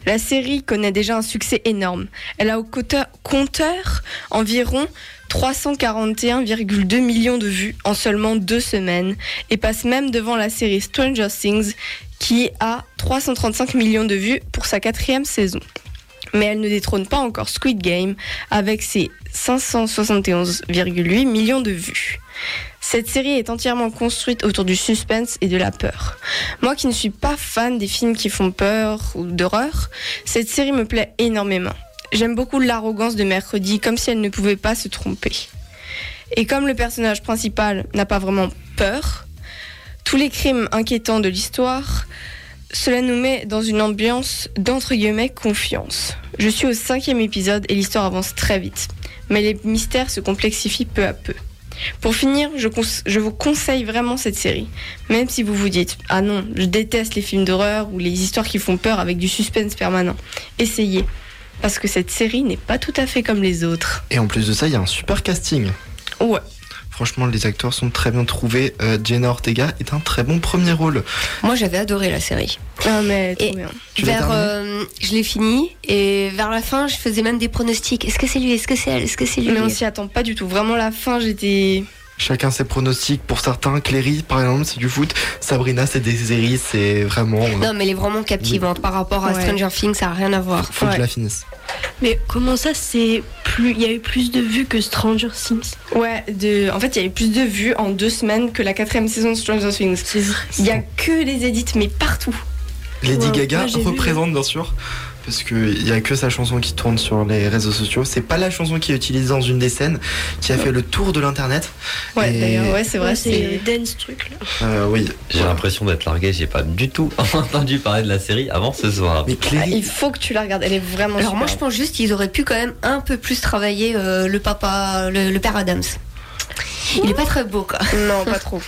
La série connaît déjà un succès énorme. Elle a au compteur environ 341,2 millions de vues en seulement deux semaines et passe même devant la série Stranger Things qui a 335 millions de vues pour sa quatrième saison. Mais elle ne détrône pas encore Squid Game avec ses 571,8 millions de vues. Cette série est entièrement construite autour du suspense et de la peur. Moi qui ne suis pas fan des films qui font peur ou d'horreur, cette série me plaît énormément. J'aime beaucoup l'arrogance de Mercredi, comme si elle ne pouvait pas se tromper. Et comme le personnage principal n'a pas vraiment peur, tous les crimes inquiétants de l'histoire, cela nous met dans une ambiance d'entre guillemets confiance. Je suis au cinquième épisode et l'histoire avance très vite, mais les mystères se complexifient peu à peu. Pour finir, je, vous conseille vraiment cette série. Même si vous vous dites Ah non, je déteste les films d'horreur ou les histoires qui font peur avec du suspense permanent. Essayez. Parce que cette série n'est pas tout à fait comme les autres. Et en plus de ça, il y a un super casting. Ouais. Franchement, les acteurs sont très bien trouvés. Euh, Jenna Ortega est un très bon premier rôle. Moi, j'avais adoré la série. Ah, mais Et Tu l'as vers, euh, je l'ai fini et vers la fin, je faisais même des pronostics. Est-ce que c'est lui? Est-ce que c'est elle? Est-ce que c'est lui? Mais on s'y attend pas du tout. Vraiment, la fin, j'étais. Chacun ses pronostics. Pour certains, Cléry, par exemple, c'est du foot. Sabrina, c'est des séries. C'est vraiment. euh, Non, mais elle est vraiment captivante par rapport à Ouais. Stranger Things, ça n'a rien à voir. Faut que je la finisse. Mais comment ça, c'est plus. Il y a eu plus de vues que Stranger Things? Ouais, de... en fait, il y a eu plus de vues en deux semaines que la quatrième saison de Stranger Things. Il y a que les edits, mais partout. Lady Ouais, Gaga vu, représente bien sûr. Parce qu'il n'y a que sa chanson qui tourne sur les réseaux sociaux. C'est pas la chanson qui est utilisée dans une des scènes qui a fait le tour de l'internet. Ouais, Et- d'ailleurs, ouais, c'est vrai. c'est c'est dance truc là. Euh, oui. J'ai l'impression d'être largué, j'ai pas du tout entendu parler de la série avant ce soir. Mais Ah, il faut que tu la regardes, elle est vraiment Alors super. moi, je pense juste qu'ils auraient pu quand même un peu plus travailler euh, le papa, le, le père Adams. Il est pas très beau, quoi. Non, pas trop.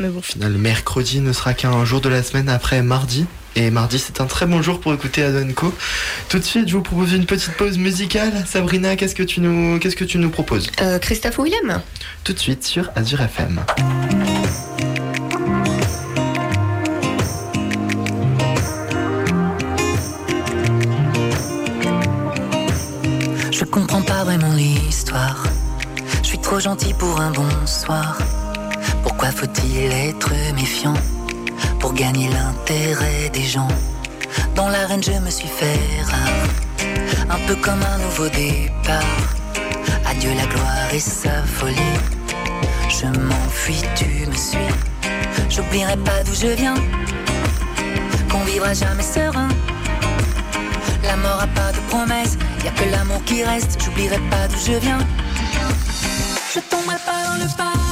Mais bon. Au final, mercredi ne sera qu'un jour de la semaine après mardi. Et mardi, c'est un très bon jour pour écouter Adonco. Tout de suite, je vous propose une petite pause musicale. Sabrina, qu'est-ce que tu nous, qu'est-ce que tu nous proposes? Euh, Christophe Willem Tout de suite sur Azure FM. Je comprends pas vraiment l'histoire. Je suis trop gentil pour un bonsoir. Pourquoi faut-il être méfiant? Pour gagner l'intérêt des gens Dans l'arène, je me suis fait rare, un peu comme un nouveau départ. Adieu la gloire et sa folie. Je m'enfuis, tu me suis. J'oublierai pas d'où je viens, qu'on vivra jamais serein. La mort a pas de promesse, y a que l'amour qui reste. J'oublierai pas d'où je viens. Je tomberai pas dans le panneau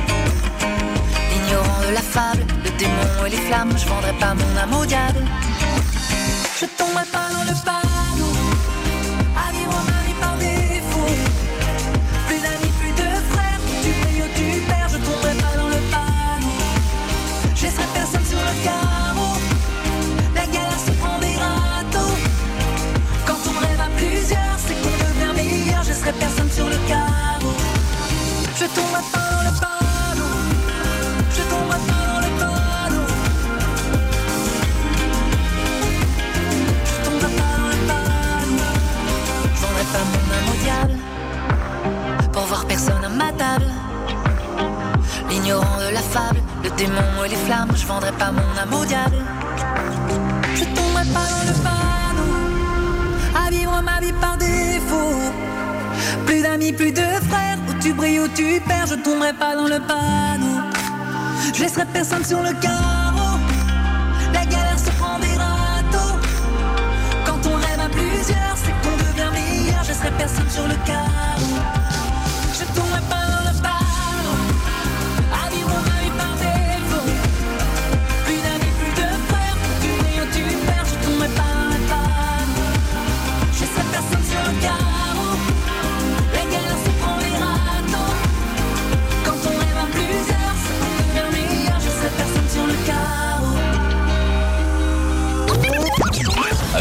Ignorant de la fable, le démon et les flammes, je vendrai pas mon âme au diable. Je tomberai pas dans le panneau Je tomberai pas dans le panneau à vivre ma vie par défaut. Plus d'amis, plus de frères, où tu brilles, où tu perds, je tomberai pas dans le panneau. Je laisserai personne sur le carreau. La galère se prend des râteaux. Quand on rêve à plusieurs, c'est qu'on devient meilleur. Je laisserai personne sur le carreau.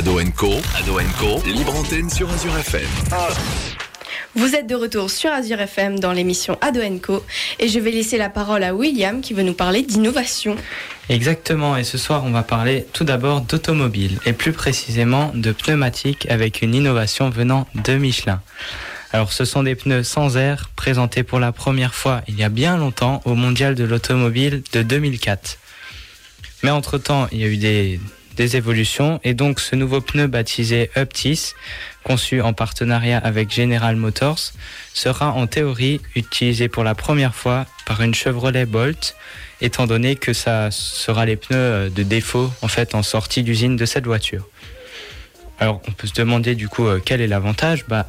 Ado Co, Ado Co, libre antenne sur Azure FM. Vous êtes de retour sur Azure FM dans l'émission Ado Co et je vais laisser la parole à William qui veut nous parler d'innovation. Exactement, et ce soir on va parler tout d'abord d'automobile et plus précisément de pneumatiques avec une innovation venant de Michelin. Alors ce sont des pneus sans air présentés pour la première fois il y a bien longtemps au Mondial de l'automobile de 2004. Mais entre-temps, il y a eu des, des évolutions et donc ce nouveau pneu baptisé Uptis, conçu en partenariat avec General Motors, sera en théorie utilisé pour la première fois par une Chevrolet Bolt, étant donné que ça sera les pneus euh, de défaut en fait en sortie d'usine de cette voiture. Alors on peut se demander du coup euh, quel est l'avantage? Bah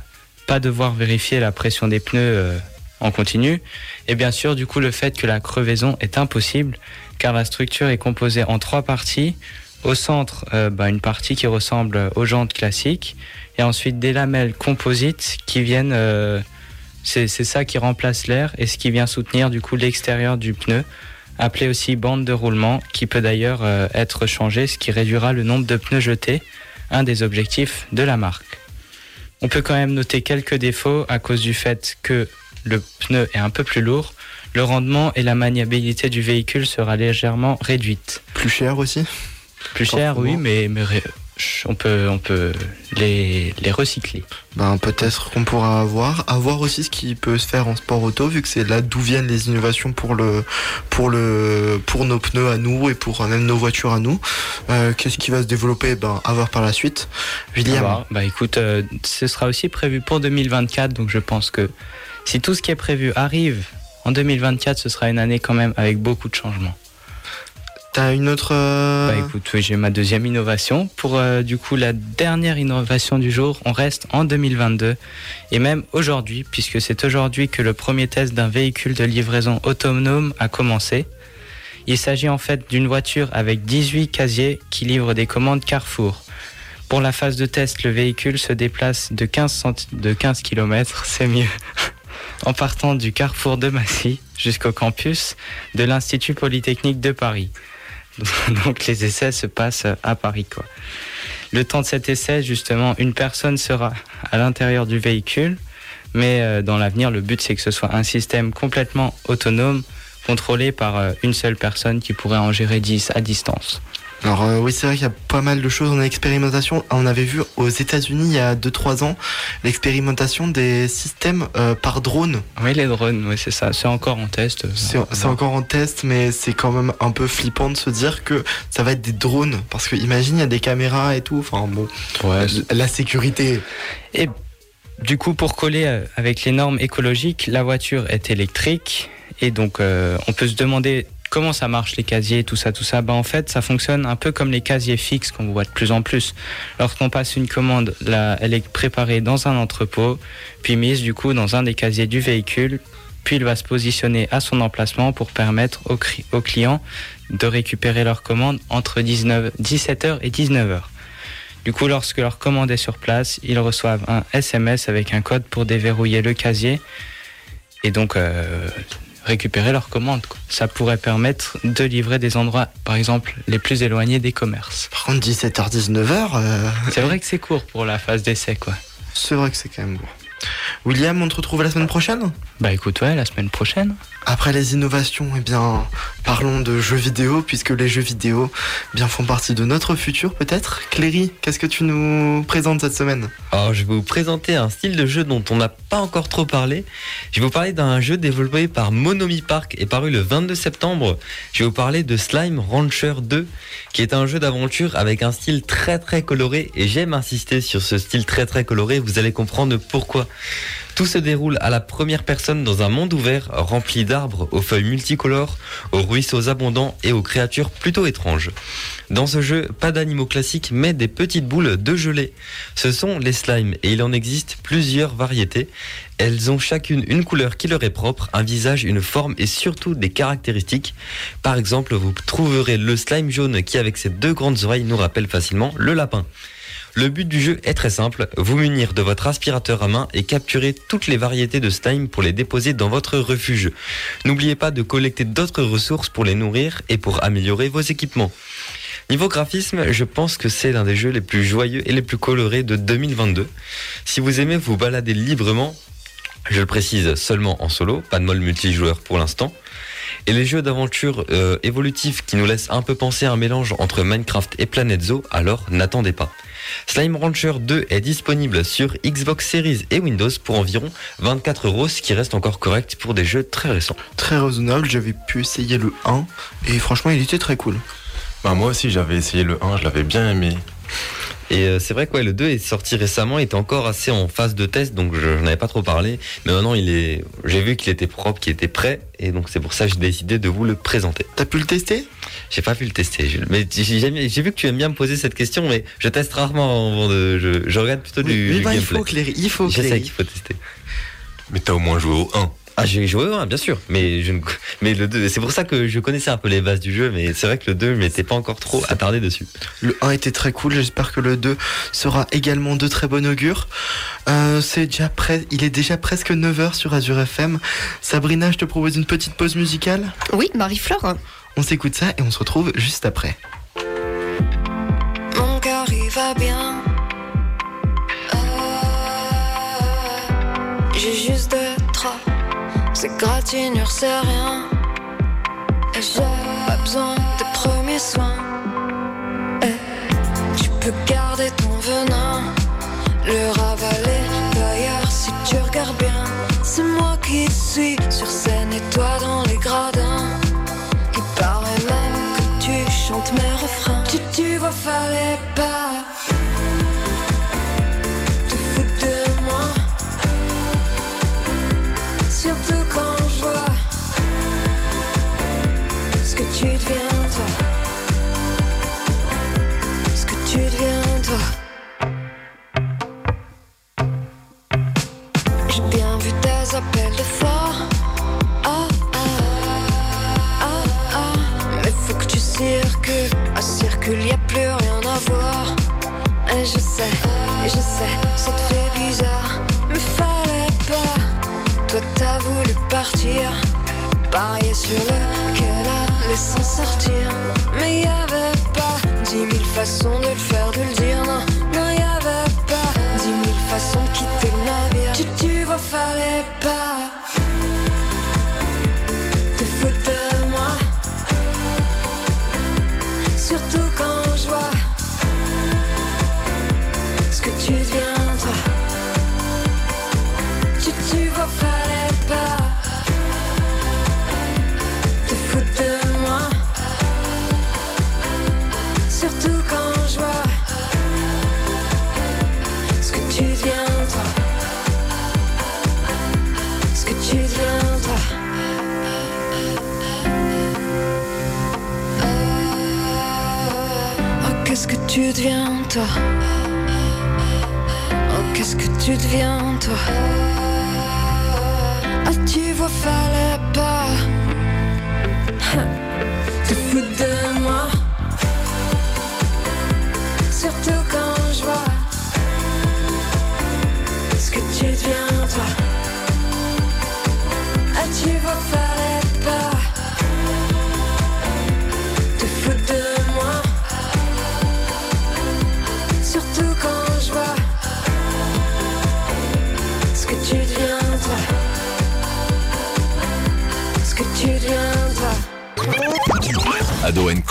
pas devoir vérifier la pression des pneus euh, en continu et bien sûr du coup le fait que la crevaison est impossible car la structure est composée en trois parties. Au centre, euh, bah, une partie qui ressemble aux jantes classiques et ensuite des lamelles composites qui viennent euh, c'est ça qui remplace l'air et ce qui vient soutenir du coup l'extérieur du pneu, appelé aussi bande de roulement, qui peut d'ailleurs euh, être changé, ce qui réduira le nombre de pneus jetés, un des objectifs de la marque. On peut quand même noter quelques défauts à cause du fait que le pneu est un peu plus lourd, le rendement et la maniabilité du véhicule sera légèrement réduite. Plus cher aussi? Plus cher, oui, mais, on peut, on peut les, les recycler. Ben, peut-être qu'on pourra avoir. Avoir aussi ce qui peut se faire en sport auto, vu que c'est là d'où viennent les innovations pour le, pour le, pour nos pneus à nous et pour même nos voitures à nous. Euh, Qu'est-ce qui va se développer? Ben, à voir par la suite. William. Ah bah, bah écoute, euh, ce sera aussi prévu pour 2024, donc je pense que si tout ce qui est prévu arrive en 2024, ce sera une année quand même avec beaucoup de changements. T'as une autre. euh, Bah écoute, oui, j'ai ma deuxième innovation. Pour euh, du coup la dernière innovation du jour, on reste en 2022 et même aujourd'hui, puisque c'est aujourd'hui que le premier test d'un véhicule de livraison autonome a commencé. Il s'agit en fait d'une voiture avec 18 casiers qui livre des commandes Carrefour. Pour la phase de test, le véhicule se déplace de 15, centi- de 15 km, c'est mieux, en partant du carrefour de Massy jusqu'au campus de l'Institut Polytechnique de Paris. Donc les essais se passent à Paris. Quoi. Le temps de cet essai, justement, une personne sera à l'intérieur du véhicule, mais euh, dans l'avenir, le but c'est que ce soit un système complètement autonome, contrôlé par euh, une seule personne qui pourrait en gérer 10 à distance. Alors euh, oui, c'est vrai qu'il y a pas mal de choses en expérimentation. On avait vu aux États-Unis il y a 2-3 ans l'expérimentation des systèmes euh, par drone. Oui, les drones, oui, c'est ça. C'est encore en test. euh, C'est encore en test, mais c'est quand même un peu flippant de se dire que ça va être des drones. Parce que imagine, il y a des caméras et tout. Enfin bon, Ouais, la sécurité. Et du coup, pour coller euh, avec les normes écologiques, la voiture est électrique. Et donc, euh, on peut se demander comment ça marche les casiers, tout ça, tout ça. Bah, en fait, ça fonctionne un peu comme les casiers fixes qu'on voit de plus en plus. Lorsqu'on passe une commande, là, elle est préparée dans un entrepôt, puis mise du coup dans un des casiers du véhicule. Puis il va se positionner à son emplacement pour permettre aux, clients de récupérer leur commande entre 19, 17h et 19h. Du coup, lorsque leur commande est sur place, ils reçoivent un SMS avec un code pour déverrouiller le casier et donc euh, récupérer leur commande. quoi. Ça pourrait permettre de livrer des endroits, par exemple, les plus éloignés des commerces. Par contre, 17h-19h, euh, C'est vrai que c'est court pour la phase d'essai, quoi. c'est vrai que c'est quand même bon. William, on te retrouve la semaine prochaine? Bah écoute, ouais, la semaine prochaine. Après les innovations, eh bien, parlons de jeux vidéo, puisque les jeux vidéo eh bien, font partie de notre futur peut-être. Cléry, qu'est-ce que tu nous présentes cette semaine? Alors, je vais vous présenter un style de jeu dont on n'a pas encore trop parlé. Je vais vous parler d'un jeu développé par Monomi Park et paru le 22 septembre. Je vais vous parler de Slime Rancher 2, qui est un jeu d'aventure avec un style très très coloré. Et j'aime insister sur ce style très très coloré, vous allez comprendre pourquoi. Tout se déroule à la première personne dans un monde ouvert rempli d'arbres, aux feuilles multicolores, aux ruisseaux abondants et aux créatures plutôt étranges. Dans ce jeu, pas d'animaux classiques mais des petites boules de gelée. Ce sont les slimes et il en existe plusieurs variétés. Elles ont chacune une couleur qui leur est propre, un visage, une forme et surtout des caractéristiques. Par exemple, vous trouverez le slime jaune qui avec ses deux grandes oreilles nous rappelle facilement le lapin. Le but du jeu est très simple, vous munir de votre aspirateur à main et capturer toutes les variétés de slime pour les déposer dans votre refuge. N'oubliez pas de collecter d'autres ressources pour les nourrir et pour améliorer vos équipements. Niveau graphisme, je pense que c'est l'un des jeux les plus joyeux et les plus colorés de 2022. Si vous aimez vous balader librement, je le précise seulement en solo, pas de mode multijoueur pour l'instant. Et les jeux d'aventure euh, évolutifs qui nous laissent un peu penser à un mélange entre Minecraft et Planet Zoo, alors n'attendez pas. Slime Rancher 2 est disponible sur Xbox Series et Windows pour environ 24 euros, ce qui reste encore correct pour des jeux très récents. Très raisonnable, j'avais pu essayer le 1 et franchement il était très cool. Bah, moi aussi, j'avais essayé le 1, je l'avais bien aimé. Et euh, c'est vrai que ouais, le 2 est sorti récemment, il était encore assez en phase de test, donc je, je n'avais pas trop parlé. Mais maintenant, il est, j'ai vu qu'il était propre, qu'il était prêt, et donc c'est pour ça que j'ai décidé de vous le présenter. T'as pu le tester? J'ai pas pu le tester, Jules. mais j'ai vu que tu aimes bien me poser cette question, mais je teste rarement avant de, je, je regarde plutôt du, Oui, du bah, il gameplay. faut Cléry, il faut Je sais Cléry. qu'il faut tester. Mais t'as au moins joué au 1. Ah, j'ai joué au 1, bien sûr, mais je ne, mais le 2, c'est pour ça que je connaissais un peu les bases du jeu, mais c'est vrai que le 2, je m'étais pas encore trop attardé dessus. Le 1 était très cool, j'espère que le 2 sera également de très bon augure. Euh, c'est déjà il est déjà presque 9h sur Azure FM. Sabrina, je te propose une petite pause musicale? Oui, Marie-Flore. On s'écoute ça et on se retrouve juste après. Mon cœur il va bien. Ces gratignures c'est rien. Et j'ai pas besoin de premiers soins. Tu peux garder ton venin. Le ravaler d'ailleurs si tu regardes bien. C'est moi qui suis sur scène et toi dans les gradins. Il paraît même que tu chantes mes refrains. Tu, tu vois, fallait t'as voulu partir. Parier sur le qu'elle allait s'en sortir. Mais y avait pas dix mille façons de le faire, de le dire. Non, non, y avait pas dix mille façons de quitter le navire. Tu, tu vois, fallait pas tu deviens, toi? Oh, qu'est-ce que tu deviens, toi? Ah, tu vois, fallait pas?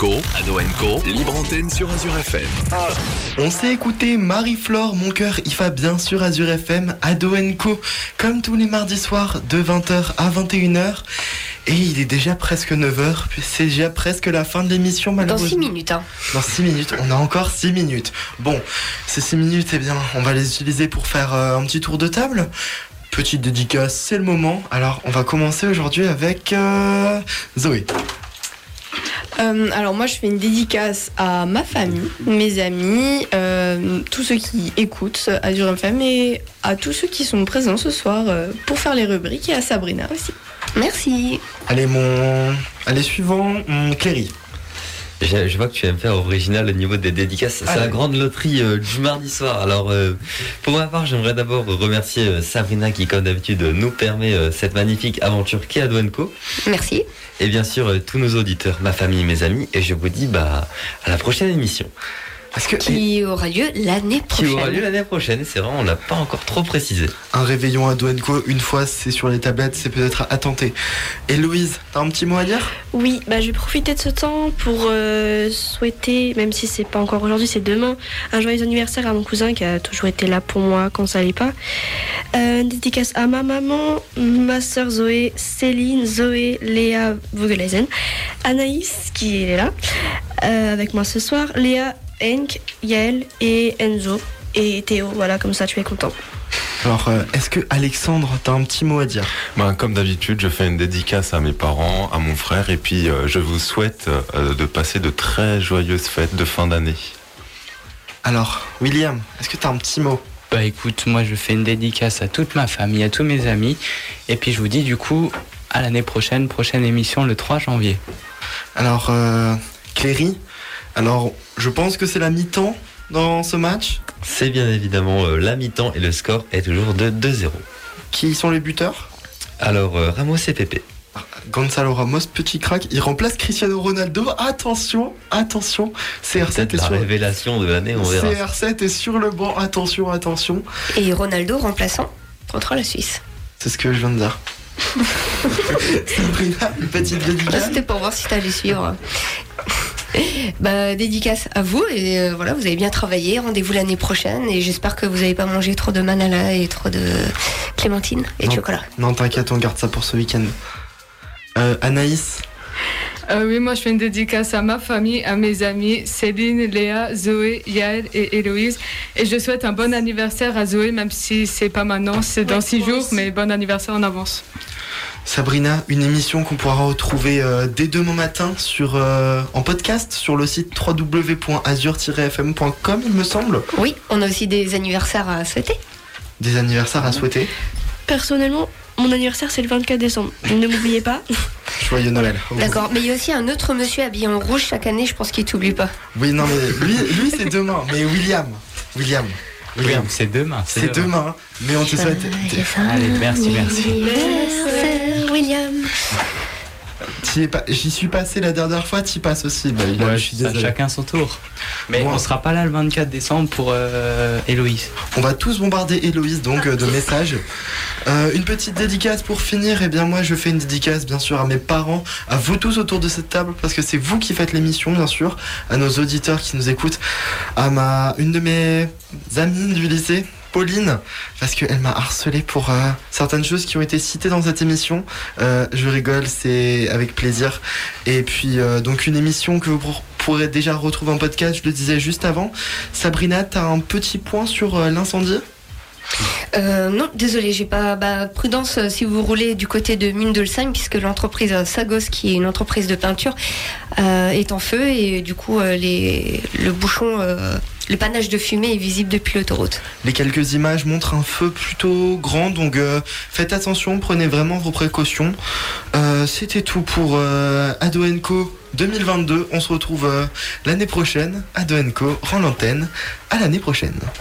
Co, Ado Co, libre antenne sur Azure FM. On s'est écouté Marie-Flore, mon cœur, il va bien sur Azure FM, Ado Co, comme tous les mardis soirs de 20h à 21h. Et il est déjà presque 9h, puis c'est déjà presque la fin de l'émission Dans malheureusement. 6 minutes, hein. Dans 6 minutes, on a encore 6 minutes. Bon, ces 6 minutes, eh bien, on va les utiliser pour faire euh, un petit tour de table. Petite dédicace, c'est le moment. Alors, on va commencer aujourd'hui avec euh, Zoé. Euh, alors moi je fais une dédicace à ma famille, mes amis, euh, tous ceux qui écoutent Azure FM et à tous ceux qui sont présents ce soir euh, pour faire les rubriques et à Sabrina aussi. Merci. Allez, mon. Allez, suivant, hum, Cléry. Je, je vois que tu aimes faire original au niveau des dédicaces. C'est Ah la oui. grande loterie euh, du mardi soir. Alors, euh, pour ma part, j'aimerais d'abord remercier euh, Sabrina qui, comme d'habitude, nous permet euh, cette magnifique aventure qu'est Co. Merci. Et bien sûr, euh, tous nos auditeurs, ma famille, mes amis. Et je vous dis bah, à la prochaine émission. Que Qui aura lieu l'année Qui prochaine. aura lieu l'année prochaine. C'est vrai, on l'a pas encore trop précisé. un réveillon à Co une fois c'est sur les tablettes, c'est peut-être à tenter. Et Louise, t'as un petit mot à dire? Oui, bah, je vais profiter de ce temps pour euh, souhaiter, même si c'est pas encore aujourd'hui, c'est demain, un joyeux anniversaire à mon cousin qui a toujours été là pour moi quand ça allait pas. Euh, une dédicace à ma maman, ma soeur Zoé, Céline, Zoé, Léa Vogelaisen, Anaïs qui est là euh, avec moi ce soir, Léa, Henk, Yael et Enzo et Théo. Voilà, comme ça tu es content. Alors, euh, est-ce que Alexandre, t'as un petit mot à dire? Ben, comme d'habitude, je fais une dédicace à mes parents, à mon frère, et puis euh, je vous souhaite euh, de passer de très joyeuses fêtes de fin d'année. Alors, William, est-ce que t'as un petit mot? Bah écoute, moi je fais une dédicace à toute ma famille, à tous mes amis. Et puis je vous dis du coup à l'année prochaine, prochaine émission le 3 janvier. Alors, euh, Cléry, alors je pense que c'est la mi-temps dans ce match. C'est bien évidemment euh, la mi-temps et le score est toujours de 2-0. Qui sont les buteurs Alors, euh, Ramos et Pépé. Gonzalo Ramos, petit crack, il remplace Cristiano Ronaldo. Attention, attention, CR7 Peut-être est la sur révélation de l'année, on verra. CR7 est sur le banc. Attention, attention. Et Ronaldo remplaçant contre la Suisse. C'est ce que je viens de dire. Sabrina, une petite dédicace. C'était pour voir si t'allais suivre. Bah, dédicace à vous et euh, voilà, vous avez bien travaillé. Rendez-vous l'année prochaine et j'espère que vous n'avez pas mangé trop de manala et trop de clémentine et de chocolat. Non, t'inquiète, on garde ça pour ce week-end. Euh, Anaïs, Euh, oui, moi je fais une dédicace à ma famille, à mes amis, Céline, Léa, Zoé, Yael et Héloïse. Et je souhaite un bon anniversaire à Zoé, même si c'est pas maintenant, c'est dans six jours, mais bon anniversaire en avance. Sabrina, une émission qu'on pourra retrouver euh, dès demain matin sur, euh, en podcast sur le site www.azur-fm.com, il me semble. Oui, on a aussi des anniversaires à souhaiter. Des anniversaires à souhaiter. Personnellement, mon anniversaire c'est le 24 décembre. Ne m'oubliez pas. Joyeux Noël. D'accord, mais il y a aussi un autre monsieur habillé en rouge chaque année, je pense qu'il t'oublie pas. Oui, non, mais lui, lui c'est demain. Mais William, William, William, c'est demain. c'est demain. Mais on te souhaite. Allez, merci, merci. Anniversaire, William. Pas- J'y suis passé la dernière fois, t'y passes aussi. Bah, Ouais, je suis ça, chacun son tour. Mais Bon. on sera pas là le 24 décembre pour euh, Héloïse. On va tous bombarder Héloïse donc euh, de messages. Euh, une petite dédicace pour finir. Et bien moi je fais une dédicace bien sûr à mes parents, à vous tous autour de cette table parce que c'est vous qui faites l'émission bien sûr, à nos auditeurs qui nous écoutent, à ma une de mes amies du lycée. Pauline, parce qu'elle m'a harcelé pour euh, certaines choses qui ont été citées dans cette émission. Euh, je rigole, c'est avec plaisir. Et puis, euh, donc, une émission que vous pour- pourrez déjà retrouver en podcast, je le disais juste avant. Sabrina, t'as un petit point sur l'incendie? Non, désolé, j'ai pas. Bah, prudence si vous roulez du côté de Mundelsheim, puisque l'entreprise Sagos, qui est une entreprise de peinture, est en feu et du coup, le bouchon, le panache de fumée est visible depuis l'autoroute. Les quelques images montrent un feu plutôt grand, donc euh, faites attention, prenez vraiment vos précautions. Euh, C'était tout pour euh, Ado Co 2022. On se retrouve l'année prochaine. Ado Co rend l'antenne. À l'année prochaine.